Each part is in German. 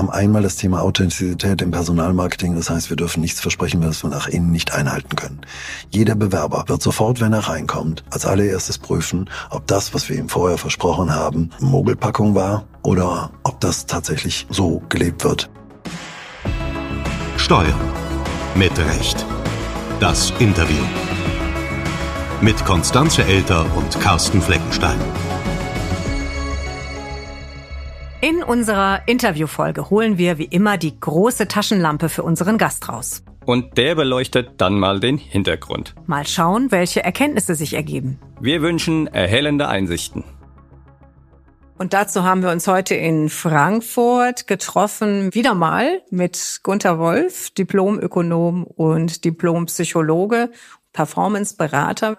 haben einmal das Thema Authentizität im Personalmarketing. Das heißt, wir dürfen nichts versprechen, was wir nach innen nicht einhalten können. Jeder Bewerber wird sofort, wenn er reinkommt, als allererstes prüfen, ob das, was wir ihm vorher versprochen haben, Mogelpackung war oder ob das tatsächlich so gelebt wird. Steuern. Mit Recht. Das Interview. Mit Konstanze Elter und Carsten Fleckenstein. In unserer Interviewfolge holen wir wie immer die große Taschenlampe für unseren Gast raus. Und der beleuchtet dann mal den Hintergrund. Mal schauen, welche Erkenntnisse sich ergeben. Wir wünschen erhellende Einsichten. Und dazu haben wir uns heute in Frankfurt getroffen, wieder mal mit Gunther Wolf, Diplomökonom und Diplompsychologe, Performanceberater.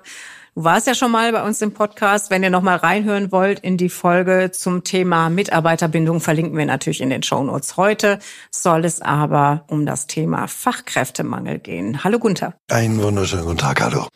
Du warst ja schon mal bei uns im Podcast. Wenn ihr noch mal reinhören wollt in die Folge zum Thema Mitarbeiterbindung, verlinken wir natürlich in den Show Notes. Heute soll es aber um das Thema Fachkräftemangel gehen. Hallo Gunther. Einen wunderschönen guten Tag, hallo.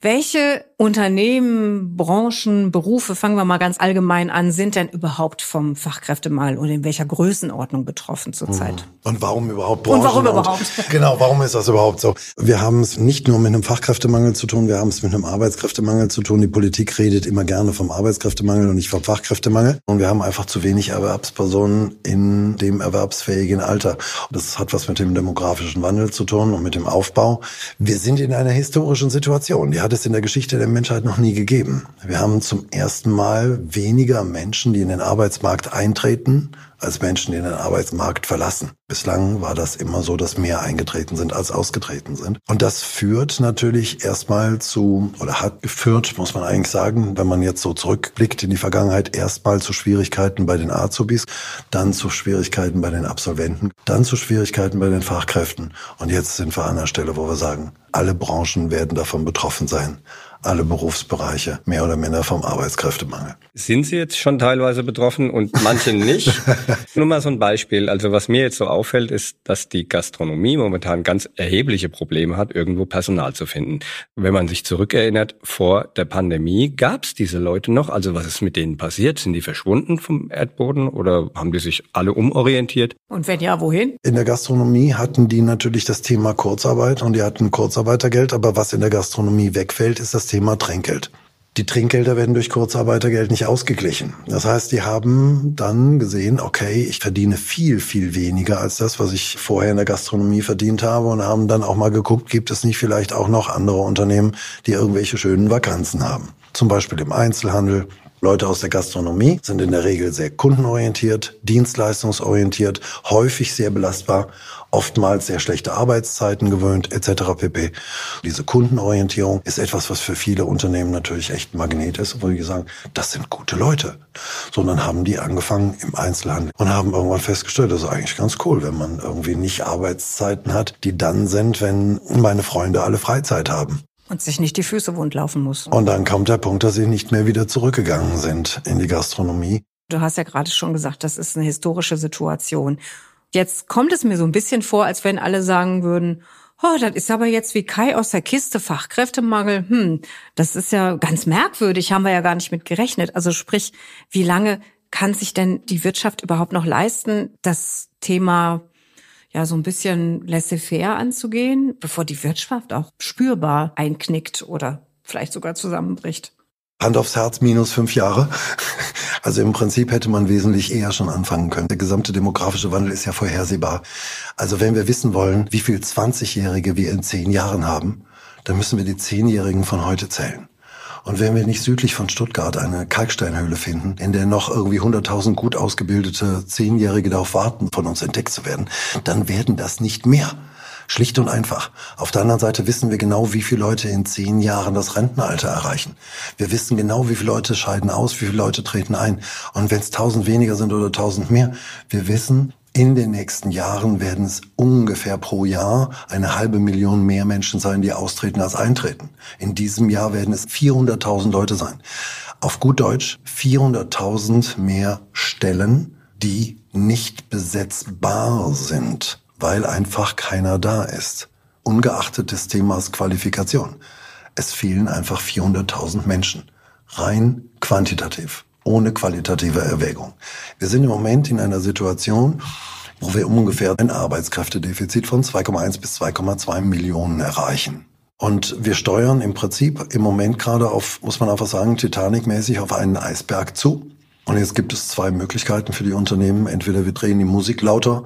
Welche Unternehmen, Branchen, Berufe, fangen wir mal ganz allgemein an, sind denn überhaupt vom Fachkräftemangel und in welcher Größenordnung betroffen zurzeit? Und warum überhaupt Branchen? Und warum überhaupt? Genau, warum ist das überhaupt so? Wir haben es nicht nur mit einem Fachkräftemangel zu tun, wir haben es mit einem Arbeitskräftemangel zu tun. Die Politik redet immer gerne vom Arbeitskräftemangel und nicht vom Fachkräftemangel. Und wir haben einfach zu wenig Erwerbspersonen in dem erwerbsfähigen Alter. Das hat was mit dem demografischen Wandel zu tun und mit dem Aufbau. Wir sind in einer historischen Situation. Die hat es in der Geschichte der Menschheit noch nie gegeben. Wir haben zum ersten Mal weniger Menschen, die in den Arbeitsmarkt eintreten, als Menschen, die den Arbeitsmarkt verlassen. Bislang war das immer so, dass mehr eingetreten sind als ausgetreten sind. Und das führt natürlich erstmal zu, oder hat geführt, muss man eigentlich sagen, wenn man jetzt so zurückblickt in die Vergangenheit, erstmal zu Schwierigkeiten bei den Azubis, dann zu Schwierigkeiten bei den Absolventen, dann zu Schwierigkeiten bei den Fachkräften. Und jetzt sind wir an der Stelle, wo wir sagen, alle Branchen werden davon betroffen sein alle Berufsbereiche mehr oder minder vom Arbeitskräftemangel. Sind Sie jetzt schon teilweise betroffen und manche nicht? Nur mal so ein Beispiel. Also was mir jetzt so auffällt, ist, dass die Gastronomie momentan ganz erhebliche Probleme hat, irgendwo Personal zu finden. Wenn man sich zurückerinnert, vor der Pandemie gab es diese Leute noch. Also was ist mit denen passiert? Sind die verschwunden vom Erdboden oder haben die sich alle umorientiert? Und wenn ja, wohin? In der Gastronomie hatten die natürlich das Thema Kurzarbeit und die hatten Kurzarbeitergeld. Aber was in der Gastronomie wegfällt, ist das Thema Thema Trinkgeld. Die Trinkgelder werden durch Kurzarbeitergeld nicht ausgeglichen. Das heißt, die haben dann gesehen, okay, ich verdiene viel, viel weniger als das, was ich vorher in der Gastronomie verdient habe und haben dann auch mal geguckt, gibt es nicht vielleicht auch noch andere Unternehmen, die irgendwelche schönen Vakanzen haben. Zum Beispiel im Einzelhandel. Leute aus der Gastronomie sind in der Regel sehr kundenorientiert, dienstleistungsorientiert, häufig sehr belastbar oftmals sehr schlechte Arbeitszeiten gewöhnt etc. pp. Diese Kundenorientierung ist etwas, was für viele Unternehmen natürlich echt ein Magnet ist, wo die sagen, das sind gute Leute. So, dann haben die angefangen im Einzelhandel und haben irgendwann festgestellt, das ist eigentlich ganz cool, wenn man irgendwie nicht Arbeitszeiten hat, die dann sind, wenn meine Freunde alle Freizeit haben. Und sich nicht die Füße wund laufen muss. Und dann kommt der Punkt, dass sie nicht mehr wieder zurückgegangen sind in die Gastronomie. Du hast ja gerade schon gesagt, das ist eine historische Situation. Jetzt kommt es mir so ein bisschen vor, als wenn alle sagen würden, oh, das ist aber jetzt wie Kai aus der Kiste, Fachkräftemangel. Hm, das ist ja ganz merkwürdig, haben wir ja gar nicht mit gerechnet. Also sprich, wie lange kann sich denn die Wirtschaft überhaupt noch leisten, das Thema ja so ein bisschen laissez-faire anzugehen, bevor die Wirtschaft auch spürbar einknickt oder vielleicht sogar zusammenbricht? Hand aufs Herz, minus fünf Jahre. Also im Prinzip hätte man wesentlich eher schon anfangen können. Der gesamte demografische Wandel ist ja vorhersehbar. Also wenn wir wissen wollen, wie viel 20-Jährige wir in zehn Jahren haben, dann müssen wir die Zehnjährigen von heute zählen. Und wenn wir nicht südlich von Stuttgart eine Kalksteinhöhle finden, in der noch irgendwie 100.000 gut ausgebildete Zehnjährige darauf warten, von uns entdeckt zu werden, dann werden das nicht mehr. Schlicht und einfach. Auf der anderen Seite wissen wir genau, wie viele Leute in zehn Jahren das Rentenalter erreichen. Wir wissen genau, wie viele Leute scheiden aus, wie viele Leute treten ein. Und wenn es tausend weniger sind oder tausend mehr, wir wissen, in den nächsten Jahren werden es ungefähr pro Jahr eine halbe Million mehr Menschen sein, die austreten als eintreten. In diesem Jahr werden es 400.000 Leute sein. Auf gut Deutsch 400.000 mehr Stellen, die nicht besetzbar sind weil einfach keiner da ist. Ungeachtet des Themas Qualifikation. Es fehlen einfach 400.000 Menschen. Rein quantitativ, ohne qualitative Erwägung. Wir sind im Moment in einer Situation, wo wir ungefähr ein Arbeitskräftedefizit von 2,1 bis 2,2 Millionen erreichen. Und wir steuern im Prinzip im Moment gerade auf, muss man einfach sagen, Titanic-mäßig auf einen Eisberg zu. Und jetzt gibt es zwei Möglichkeiten für die Unternehmen. Entweder wir drehen die Musik lauter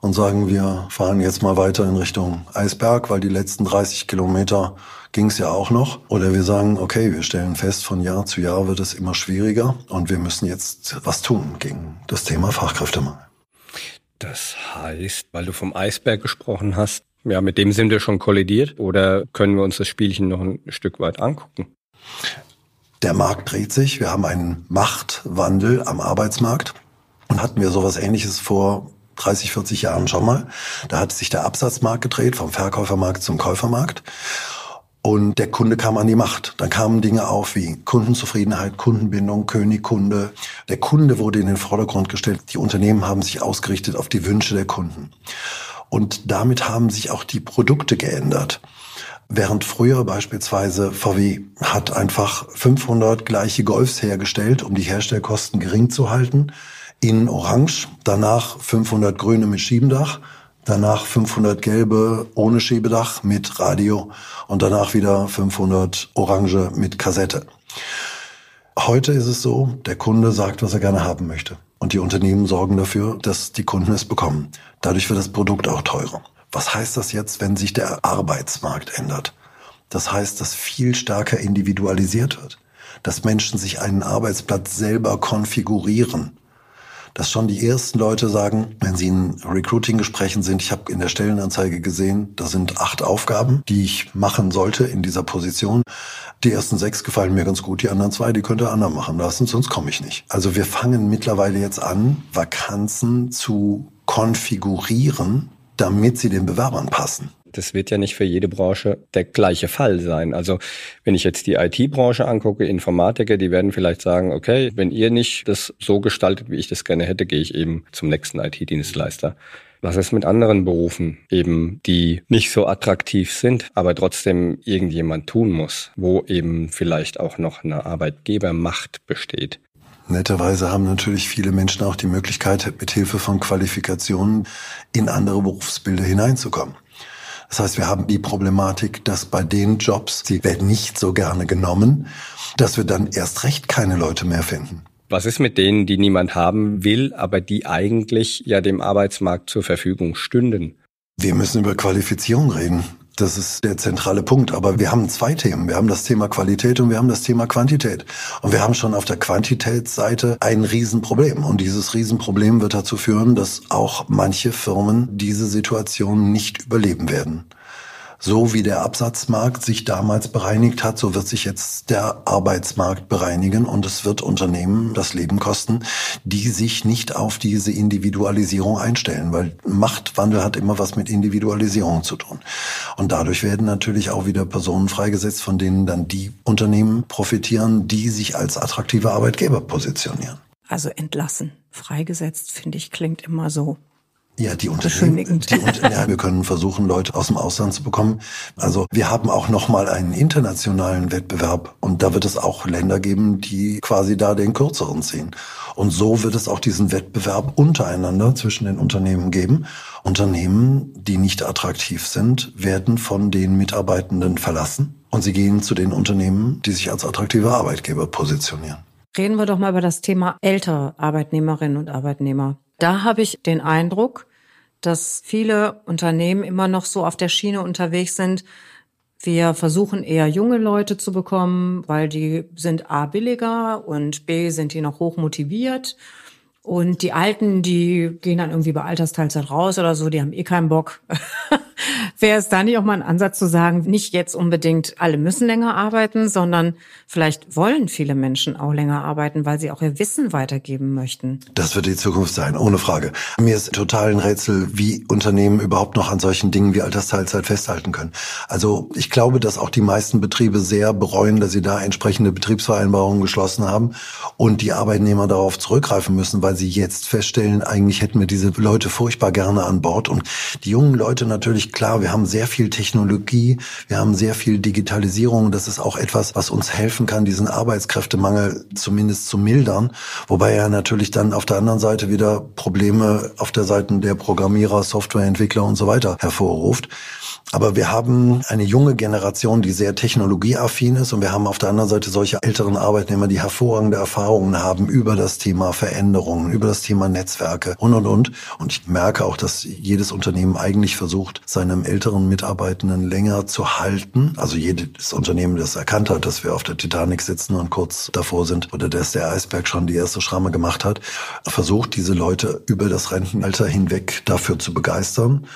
und sagen, wir fahren jetzt mal weiter in Richtung Eisberg, weil die letzten 30 Kilometer ging es ja auch noch. Oder wir sagen, okay, wir stellen fest, von Jahr zu Jahr wird es immer schwieriger und wir müssen jetzt was tun gegen das Thema Fachkräftemangel. Das heißt, weil du vom Eisberg gesprochen hast, ja, mit dem sind wir schon kollidiert oder können wir uns das Spielchen noch ein Stück weit angucken? Der Markt dreht sich. Wir haben einen Machtwandel am Arbeitsmarkt. Und hatten wir sowas ähnliches vor 30, 40 Jahren schon mal. Da hat sich der Absatzmarkt gedreht, vom Verkäufermarkt zum Käufermarkt. Und der Kunde kam an die Macht. Dann kamen Dinge auf wie Kundenzufriedenheit, Kundenbindung, Königkunde. Der Kunde wurde in den Vordergrund gestellt. Die Unternehmen haben sich ausgerichtet auf die Wünsche der Kunden. Und damit haben sich auch die Produkte geändert. Während früher beispielsweise VW hat einfach 500 gleiche Golfs hergestellt, um die Herstellkosten gering zu halten, in Orange, danach 500 grüne mit Schiebendach, danach 500 gelbe ohne Schiebedach mit Radio und danach wieder 500 orange mit Kassette. Heute ist es so, der Kunde sagt, was er gerne haben möchte. Und die Unternehmen sorgen dafür, dass die Kunden es bekommen. Dadurch wird das Produkt auch teurer. Was heißt das jetzt, wenn sich der Arbeitsmarkt ändert? Das heißt, dass viel stärker individualisiert wird. Dass Menschen sich einen Arbeitsplatz selber konfigurieren dass schon die ersten Leute sagen, wenn sie in Recruiting-Gesprächen sind, ich habe in der Stellenanzeige gesehen, da sind acht Aufgaben, die ich machen sollte in dieser Position. Die ersten sechs gefallen mir ganz gut, die anderen zwei, die könnte einer machen lassen, sonst komme ich nicht. Also wir fangen mittlerweile jetzt an, Vakanzen zu konfigurieren, damit sie den Bewerbern passen das wird ja nicht für jede Branche der gleiche Fall sein. Also wenn ich jetzt die IT-Branche angucke, Informatiker, die werden vielleicht sagen, okay, wenn ihr nicht das so gestaltet, wie ich das gerne hätte, gehe ich eben zum nächsten IT-Dienstleister. Was ist mit anderen Berufen eben, die nicht so attraktiv sind, aber trotzdem irgendjemand tun muss, wo eben vielleicht auch noch eine Arbeitgebermacht besteht? Netterweise haben natürlich viele Menschen auch die Möglichkeit, mit Hilfe von Qualifikationen in andere Berufsbilder hineinzukommen. Das heißt, wir haben die Problematik, dass bei den Jobs, die werden nicht so gerne genommen, dass wir dann erst recht keine Leute mehr finden. Was ist mit denen, die niemand haben will, aber die eigentlich ja dem Arbeitsmarkt zur Verfügung stünden? Wir müssen über Qualifizierung reden. Das ist der zentrale Punkt. Aber wir haben zwei Themen. Wir haben das Thema Qualität und wir haben das Thema Quantität. Und wir haben schon auf der Quantitätsseite ein Riesenproblem. Und dieses Riesenproblem wird dazu führen, dass auch manche Firmen diese Situation nicht überleben werden. So wie der Absatzmarkt sich damals bereinigt hat, so wird sich jetzt der Arbeitsmarkt bereinigen und es wird Unternehmen das Leben kosten, die sich nicht auf diese Individualisierung einstellen, weil Machtwandel hat immer was mit Individualisierung zu tun. Und dadurch werden natürlich auch wieder Personen freigesetzt, von denen dann die Unternehmen profitieren, die sich als attraktive Arbeitgeber positionieren. Also entlassen, freigesetzt, finde ich, klingt immer so ja, die Unternehmen, die, ja, wir können versuchen, Leute aus dem Ausland zu bekommen. Also wir haben auch nochmal einen internationalen Wettbewerb und da wird es auch Länder geben, die quasi da den kürzeren ziehen. Und so wird es auch diesen Wettbewerb untereinander zwischen den Unternehmen geben. Unternehmen, die nicht attraktiv sind, werden von den Mitarbeitenden verlassen und sie gehen zu den Unternehmen, die sich als attraktive Arbeitgeber positionieren. Reden wir doch mal über das Thema ältere Arbeitnehmerinnen und Arbeitnehmer. Da habe ich den Eindruck, dass viele Unternehmen immer noch so auf der Schiene unterwegs sind. Wir versuchen eher junge Leute zu bekommen, weil die sind A billiger und B sind die noch hoch motiviert und die Alten, die gehen dann irgendwie bei Altersteilzeit raus oder so, die haben eh keinen Bock. Wäre es da nicht auch mal ein Ansatz zu sagen, nicht jetzt unbedingt alle müssen länger arbeiten, sondern vielleicht wollen viele Menschen auch länger arbeiten, weil sie auch ihr Wissen weitergeben möchten? Das wird die Zukunft sein, ohne Frage. Mir ist total ein Rätsel, wie Unternehmen überhaupt noch an solchen Dingen wie Altersteilzeit festhalten können. Also ich glaube, dass auch die meisten Betriebe sehr bereuen, dass sie da entsprechende Betriebsvereinbarungen geschlossen haben und die Arbeitnehmer darauf zurückgreifen müssen, weil sie jetzt feststellen, eigentlich hätten wir diese Leute furchtbar gerne an Bord und die jungen Leute natürlich klar klar, wir haben sehr viel Technologie, wir haben sehr viel Digitalisierung. Das ist auch etwas, was uns helfen kann, diesen Arbeitskräftemangel zumindest zu mildern. Wobei er natürlich dann auf der anderen Seite wieder Probleme auf der Seite der Programmierer, Softwareentwickler und so weiter hervorruft. Aber wir haben eine junge Generation, die sehr technologieaffin ist und wir haben auf der anderen Seite solche älteren Arbeitnehmer, die hervorragende Erfahrungen haben über das Thema Veränderungen, über das Thema Netzwerke und, und, und. Und ich merke auch, dass jedes Unternehmen eigentlich versucht, seinem älteren Mitarbeitenden länger zu halten. Also jedes Unternehmen, das erkannt hat, dass wir auf der Titanic sitzen und kurz davor sind oder dass der Eisberg schon die erste Schramme gemacht hat, versucht, diese Leute über das Rentenalter hinweg dafür zu begeistern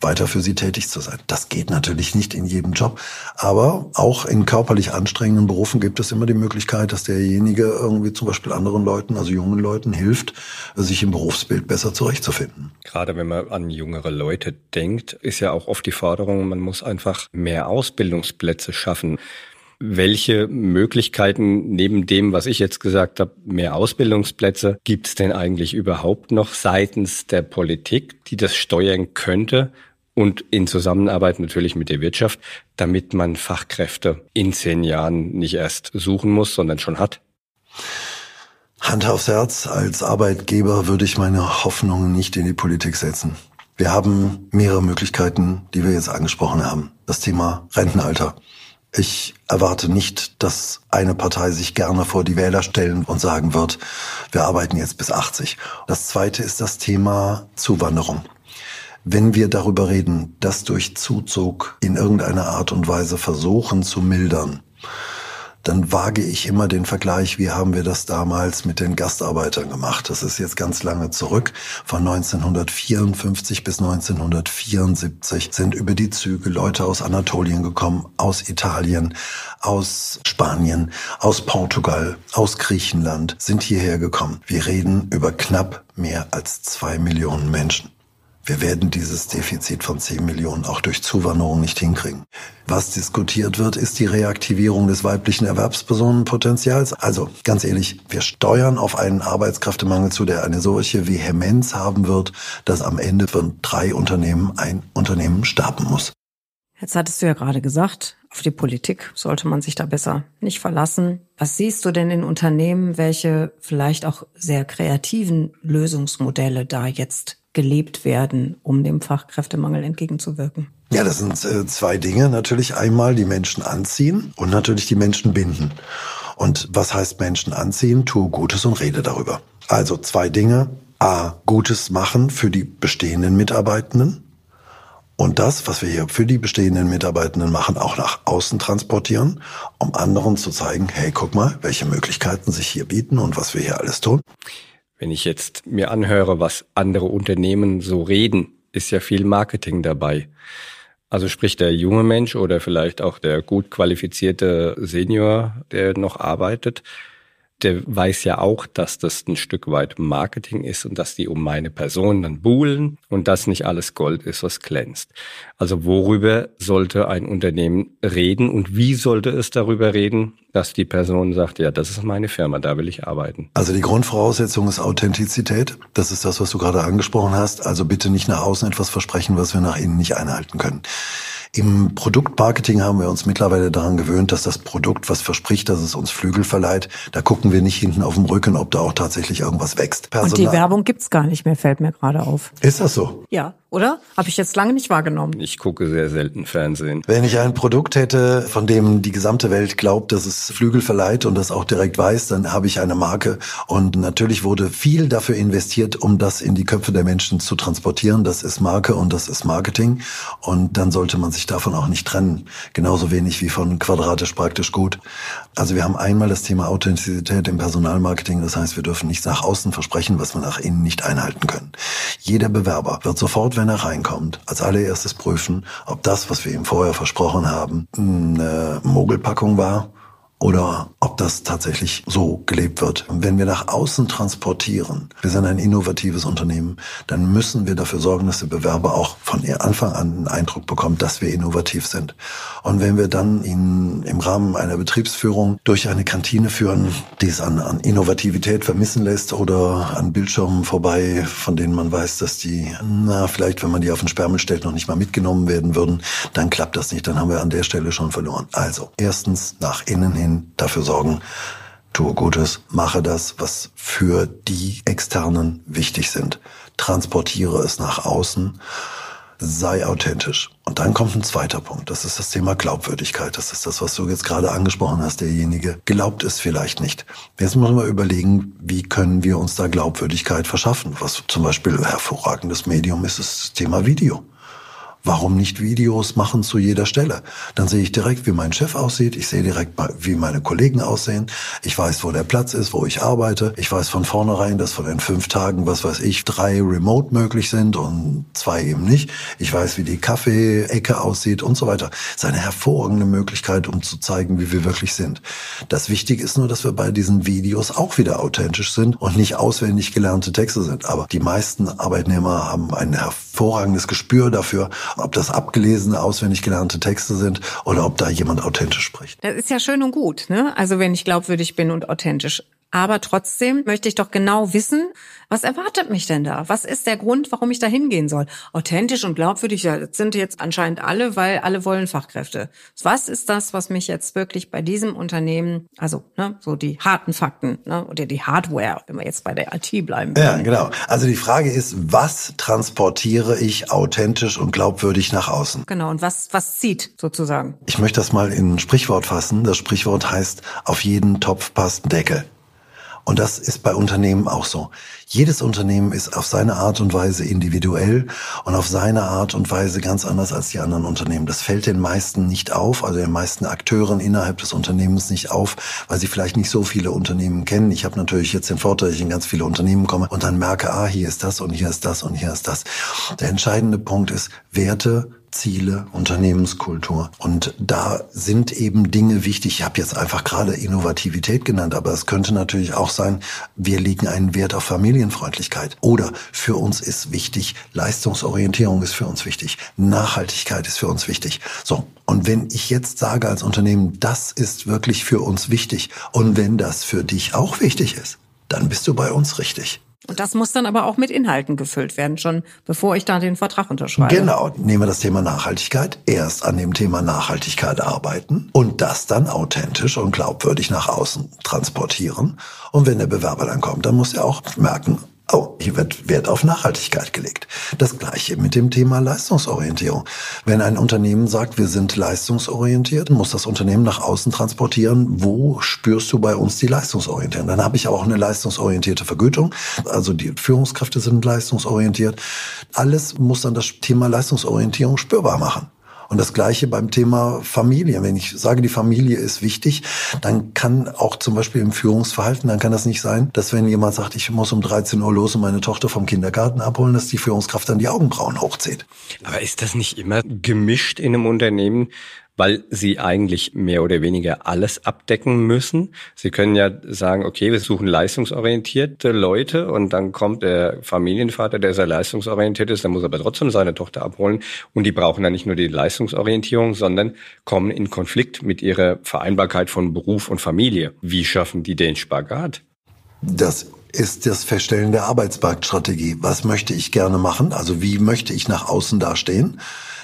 weiter für sie tätig zu sein. Das geht natürlich nicht in jedem Job, aber auch in körperlich anstrengenden Berufen gibt es immer die Möglichkeit, dass derjenige irgendwie zum Beispiel anderen Leuten, also jungen Leuten hilft, sich im Berufsbild besser zurechtzufinden. Gerade wenn man an jüngere Leute denkt, ist ja auch oft die Forderung, man muss einfach mehr Ausbildungsplätze schaffen. Welche Möglichkeiten neben dem, was ich jetzt gesagt habe, mehr Ausbildungsplätze, gibt es denn eigentlich überhaupt noch seitens der Politik, die das steuern könnte, und in Zusammenarbeit natürlich mit der Wirtschaft, damit man Fachkräfte in zehn Jahren nicht erst suchen muss, sondern schon hat? Hand aufs Herz, als Arbeitgeber würde ich meine Hoffnungen nicht in die Politik setzen. Wir haben mehrere Möglichkeiten, die wir jetzt angesprochen haben. Das Thema Rentenalter. Ich erwarte nicht, dass eine Partei sich gerne vor die Wähler stellen und sagen wird, wir arbeiten jetzt bis 80. Das zweite ist das Thema Zuwanderung. Wenn wir darüber reden, dass durch Zuzug in irgendeiner Art und Weise versuchen zu mildern, dann wage ich immer den Vergleich, wie haben wir das damals mit den Gastarbeitern gemacht. Das ist jetzt ganz lange zurück. Von 1954 bis 1974 sind über die Züge Leute aus Anatolien gekommen, aus Italien, aus Spanien, aus Portugal, aus Griechenland, sind hierher gekommen. Wir reden über knapp mehr als zwei Millionen Menschen. Wir werden dieses Defizit von 10 Millionen auch durch Zuwanderung nicht hinkriegen. Was diskutiert wird, ist die Reaktivierung des weiblichen Erwerbspersonenpotenzials. Also ganz ehrlich, wir steuern auf einen Arbeitskräftemangel zu, der eine solche Vehemenz haben wird, dass am Ende von drei Unternehmen ein Unternehmen starben muss. Jetzt hattest du ja gerade gesagt, auf die Politik sollte man sich da besser nicht verlassen. Was siehst du denn in Unternehmen, welche vielleicht auch sehr kreativen Lösungsmodelle da jetzt gelebt werden, um dem Fachkräftemangel entgegenzuwirken? Ja, das sind äh, zwei Dinge. Natürlich einmal die Menschen anziehen und natürlich die Menschen binden. Und was heißt Menschen anziehen? Tue Gutes und rede darüber. Also zwei Dinge. A, Gutes machen für die bestehenden Mitarbeitenden. Und das, was wir hier für die bestehenden Mitarbeitenden machen, auch nach außen transportieren, um anderen zu zeigen, hey, guck mal, welche Möglichkeiten sich hier bieten und was wir hier alles tun. Wenn ich jetzt mir anhöre, was andere Unternehmen so reden, ist ja viel Marketing dabei. Also sprich der junge Mensch oder vielleicht auch der gut qualifizierte Senior, der noch arbeitet, der weiß ja auch, dass das ein Stück weit Marketing ist und dass die um meine Person dann buhlen und dass nicht alles Gold ist, was glänzt. Also worüber sollte ein Unternehmen reden und wie sollte es darüber reden, dass die Person sagt, ja, das ist meine Firma, da will ich arbeiten? Also die Grundvoraussetzung ist Authentizität. Das ist das, was du gerade angesprochen hast. Also bitte nicht nach außen etwas versprechen, was wir nach innen nicht einhalten können. Im Produktmarketing haben wir uns mittlerweile daran gewöhnt, dass das Produkt, was verspricht, dass es uns Flügel verleiht, da gucken wir nicht hinten auf dem Rücken, ob da auch tatsächlich irgendwas wächst. Personal Und die Werbung gibt's gar nicht mehr, fällt mir gerade auf. Ist das so? Ja, oder? Habe ich jetzt lange nicht wahrgenommen. Ich gucke sehr selten Fernsehen. Wenn ich ein Produkt hätte, von dem die gesamte Welt glaubt, dass es Flügel verleiht und das auch direkt weiß, dann habe ich eine Marke. Und natürlich wurde viel dafür investiert, um das in die Köpfe der Menschen zu transportieren. Das ist Marke und das ist Marketing. Und dann sollte man sich davon auch nicht trennen. Genauso wenig wie von quadratisch praktisch gut. Also wir haben einmal das Thema Authentizität im Personalmarketing. Das heißt, wir dürfen nicht nach außen versprechen, was wir nach innen nicht einhalten können. Jeder Bewerber wird sofort wenn er reinkommt, als allererstes prüfen, ob das, was wir ihm vorher versprochen haben, eine Mogelpackung war oder ob das tatsächlich so gelebt wird. wenn wir nach außen transportieren, wir sind ein innovatives Unternehmen, dann müssen wir dafür sorgen, dass der Bewerber auch von Anfang an einen Eindruck bekommt, dass wir innovativ sind. Und wenn wir dann ihn im Rahmen einer Betriebsführung durch eine Kantine führen, die es an, an Innovativität vermissen lässt oder an Bildschirmen vorbei, von denen man weiß, dass die, na, vielleicht, wenn man die auf den Sperrmüll stellt, noch nicht mal mitgenommen werden würden, dann klappt das nicht. Dann haben wir an der Stelle schon verloren. Also, erstens nach innen hin hin dafür sorgen, tue Gutes, mache das, was für die Externen wichtig sind. Transportiere es nach außen, sei authentisch. Und dann kommt ein zweiter Punkt. Das ist das Thema Glaubwürdigkeit. Das ist das, was du jetzt gerade angesprochen hast. Derjenige glaubt es vielleicht nicht. Jetzt müssen wir überlegen, wie können wir uns da Glaubwürdigkeit verschaffen? Was zum Beispiel ein hervorragendes Medium ist, ist das Thema Video. Warum nicht Videos machen zu jeder Stelle? Dann sehe ich direkt, wie mein Chef aussieht. Ich sehe direkt, wie meine Kollegen aussehen. Ich weiß, wo der Platz ist, wo ich arbeite. Ich weiß von vornherein, dass von den fünf Tagen, was weiß ich, drei remote möglich sind und zwei eben nicht. Ich weiß, wie die Kaffeeecke aussieht und so weiter. Das ist eine hervorragende Möglichkeit, um zu zeigen, wie wir wirklich sind. Das Wichtige ist nur, dass wir bei diesen Videos auch wieder authentisch sind und nicht auswendig gelernte Texte sind. Aber die meisten Arbeitnehmer haben ein hervorragendes Gespür dafür, ob das abgelesene, auswendig gelernte Texte sind oder ob da jemand authentisch spricht. Das ist ja schön und gut, ne? Also wenn ich glaubwürdig bin und authentisch. Aber trotzdem möchte ich doch genau wissen, was erwartet mich denn da? Was ist der Grund, warum ich da hingehen soll? Authentisch und glaubwürdig das sind jetzt anscheinend alle, weil alle wollen Fachkräfte. Was ist das, was mich jetzt wirklich bei diesem Unternehmen, also ne, so die harten Fakten ne, oder die Hardware, wenn wir jetzt bei der IT bleiben. Ja, genau. Also die Frage ist, was transportiere ich authentisch und glaubwürdig nach außen? Genau. Und was was zieht sozusagen? Ich möchte das mal in ein Sprichwort fassen. Das Sprichwort heißt: Auf jeden Topf passt ein Deckel. Und das ist bei Unternehmen auch so. Jedes Unternehmen ist auf seine Art und Weise individuell und auf seine Art und Weise ganz anders als die anderen Unternehmen. Das fällt den meisten nicht auf, also den meisten Akteuren innerhalb des Unternehmens nicht auf, weil sie vielleicht nicht so viele Unternehmen kennen. Ich habe natürlich jetzt den Vorteil, ich in ganz viele Unternehmen komme und dann merke, ah, hier ist das und hier ist das und hier ist das. Der entscheidende Punkt ist Werte, Ziele, Unternehmenskultur. Und da sind eben Dinge wichtig. Ich habe jetzt einfach gerade Innovativität genannt, aber es könnte natürlich auch sein, wir legen einen Wert auf Familienfreundlichkeit. Oder für uns ist wichtig, Leistungsorientierung ist für uns wichtig, Nachhaltigkeit ist für uns wichtig. So, und wenn ich jetzt sage als Unternehmen, das ist wirklich für uns wichtig und wenn das für dich auch wichtig ist, dann bist du bei uns richtig. Und das muss dann aber auch mit Inhalten gefüllt werden, schon bevor ich da den Vertrag unterschreibe. Genau. Nehmen wir das Thema Nachhaltigkeit. Erst an dem Thema Nachhaltigkeit arbeiten und das dann authentisch und glaubwürdig nach außen transportieren. Und wenn der Bewerber dann kommt, dann muss er auch merken, Oh, hier wird Wert auf Nachhaltigkeit gelegt. Das gleiche mit dem Thema Leistungsorientierung. Wenn ein Unternehmen sagt, wir sind leistungsorientiert, muss das Unternehmen nach außen transportieren, wo spürst du bei uns die Leistungsorientierung? Dann habe ich auch eine leistungsorientierte Vergütung. Also die Führungskräfte sind leistungsorientiert. Alles muss dann das Thema Leistungsorientierung spürbar machen. Und das Gleiche beim Thema Familie. Wenn ich sage, die Familie ist wichtig, dann kann auch zum Beispiel im Führungsverhalten, dann kann das nicht sein, dass wenn jemand sagt, ich muss um 13 Uhr los und meine Tochter vom Kindergarten abholen, dass die Führungskraft dann die Augenbrauen hochzieht. Aber ist das nicht immer gemischt in einem Unternehmen? Weil sie eigentlich mehr oder weniger alles abdecken müssen. Sie können ja sagen, okay, wir suchen leistungsorientierte Leute und dann kommt der Familienvater, der sehr leistungsorientiert ist, der muss aber trotzdem seine Tochter abholen und die brauchen dann nicht nur die Leistungsorientierung, sondern kommen in Konflikt mit ihrer Vereinbarkeit von Beruf und Familie. Wie schaffen die den Spagat? Das ist das Feststellen der Arbeitsmarktstrategie. Was möchte ich gerne machen? Also wie möchte ich nach außen dastehen?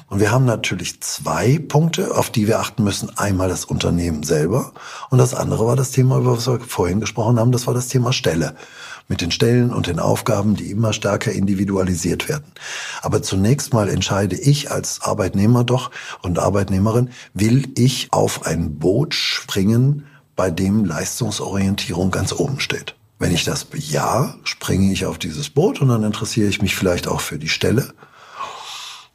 Und wir haben natürlich zwei Punkte, auf die wir achten müssen. Einmal das Unternehmen selber und das andere war das Thema, über was wir vorhin gesprochen haben, das war das Thema Stelle. Mit den Stellen und den Aufgaben, die immer stärker individualisiert werden. Aber zunächst mal entscheide ich als Arbeitnehmer doch und Arbeitnehmerin, will ich auf ein Boot springen, bei dem Leistungsorientierung ganz oben steht. Wenn ich das bejahe, springe ich auf dieses Boot und dann interessiere ich mich vielleicht auch für die Stelle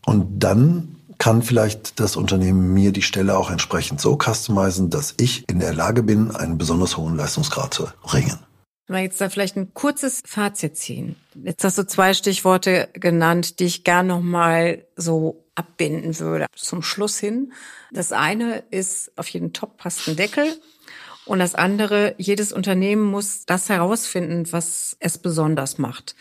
und dann kann vielleicht das Unternehmen mir die Stelle auch entsprechend so customizen, dass ich in der Lage bin, einen besonders hohen Leistungsgrad zu bringen. Wir jetzt da vielleicht ein kurzes Fazit ziehen. Jetzt hast du zwei Stichworte genannt, die ich gern nochmal so abbinden würde zum Schluss hin. Das eine ist auf jeden Top passt ein Deckel Und das andere, jedes Unternehmen muss das herausfinden, was es besonders macht.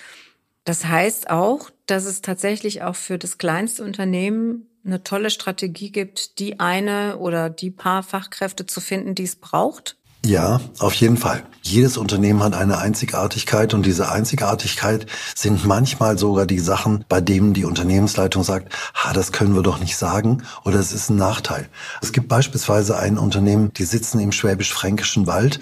Das heißt auch, dass es tatsächlich auch für das kleinste Unternehmen eine tolle Strategie gibt, die eine oder die paar Fachkräfte zu finden, die es braucht ja, auf jeden Fall. Jedes Unternehmen hat eine Einzigartigkeit und diese Einzigartigkeit sind manchmal sogar die Sachen, bei denen die Unternehmensleitung sagt, ha, das können wir doch nicht sagen oder es ist ein Nachteil. Es gibt beispielsweise ein Unternehmen, die sitzen im schwäbisch-fränkischen Wald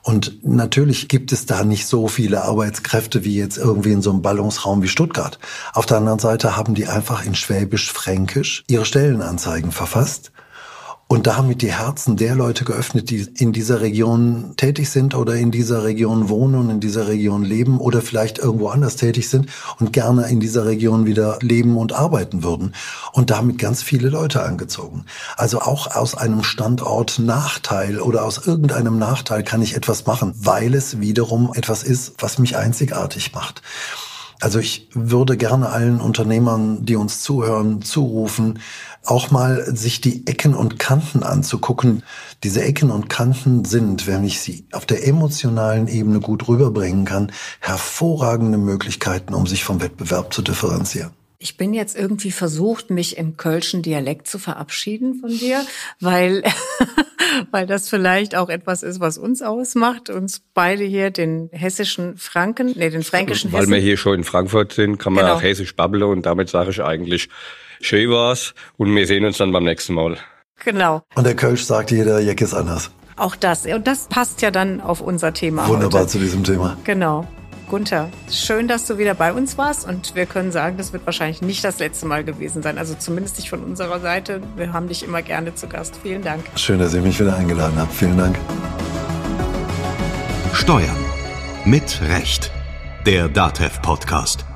und natürlich gibt es da nicht so viele Arbeitskräfte wie jetzt irgendwie in so einem Ballungsraum wie Stuttgart. Auf der anderen Seite haben die einfach in schwäbisch-fränkisch ihre Stellenanzeigen verfasst und damit die Herzen der Leute geöffnet, die in dieser Region tätig sind oder in dieser Region wohnen und in dieser Region leben oder vielleicht irgendwo anders tätig sind und gerne in dieser Region wieder leben und arbeiten würden. Und damit ganz viele Leute angezogen. Also auch aus einem Standort Nachteil oder aus irgendeinem Nachteil kann ich etwas machen, weil es wiederum etwas ist, was mich einzigartig macht. Also ich würde gerne allen Unternehmern, die uns zuhören, zurufen, auch mal sich die Ecken und Kanten anzugucken. Diese Ecken und Kanten sind, wenn ich sie auf der emotionalen Ebene gut rüberbringen kann, hervorragende Möglichkeiten, um sich vom Wettbewerb zu differenzieren. Ich bin jetzt irgendwie versucht, mich im kölschen Dialekt zu verabschieden von dir, weil, weil das vielleicht auch etwas ist, was uns ausmacht, uns beide hier den hessischen Franken, nee, den fränkischen Weil Hessen. wir hier schon in Frankfurt sind, kann man Genau. auch hessisch babbeln und damit sage ich eigentlich, schön war's und wir sehen uns dann beim nächsten Mal. Genau. Und der Kölsch sagt, jeder Jack ist anders. Auch das. Und das passt ja dann auf unser Thema Wunderbar heute. zu diesem Thema. Genau. Gunther, schön, dass du wieder bei uns warst und wir können sagen, das wird wahrscheinlich nicht das letzte Mal gewesen sein. Also zumindest nicht von unserer Seite. Wir haben dich immer gerne zu Gast. Vielen Dank. Schön, dass ihr mich wieder eingeladen habt. Vielen Dank. Steuern mit Recht. Der DATEV Podcast.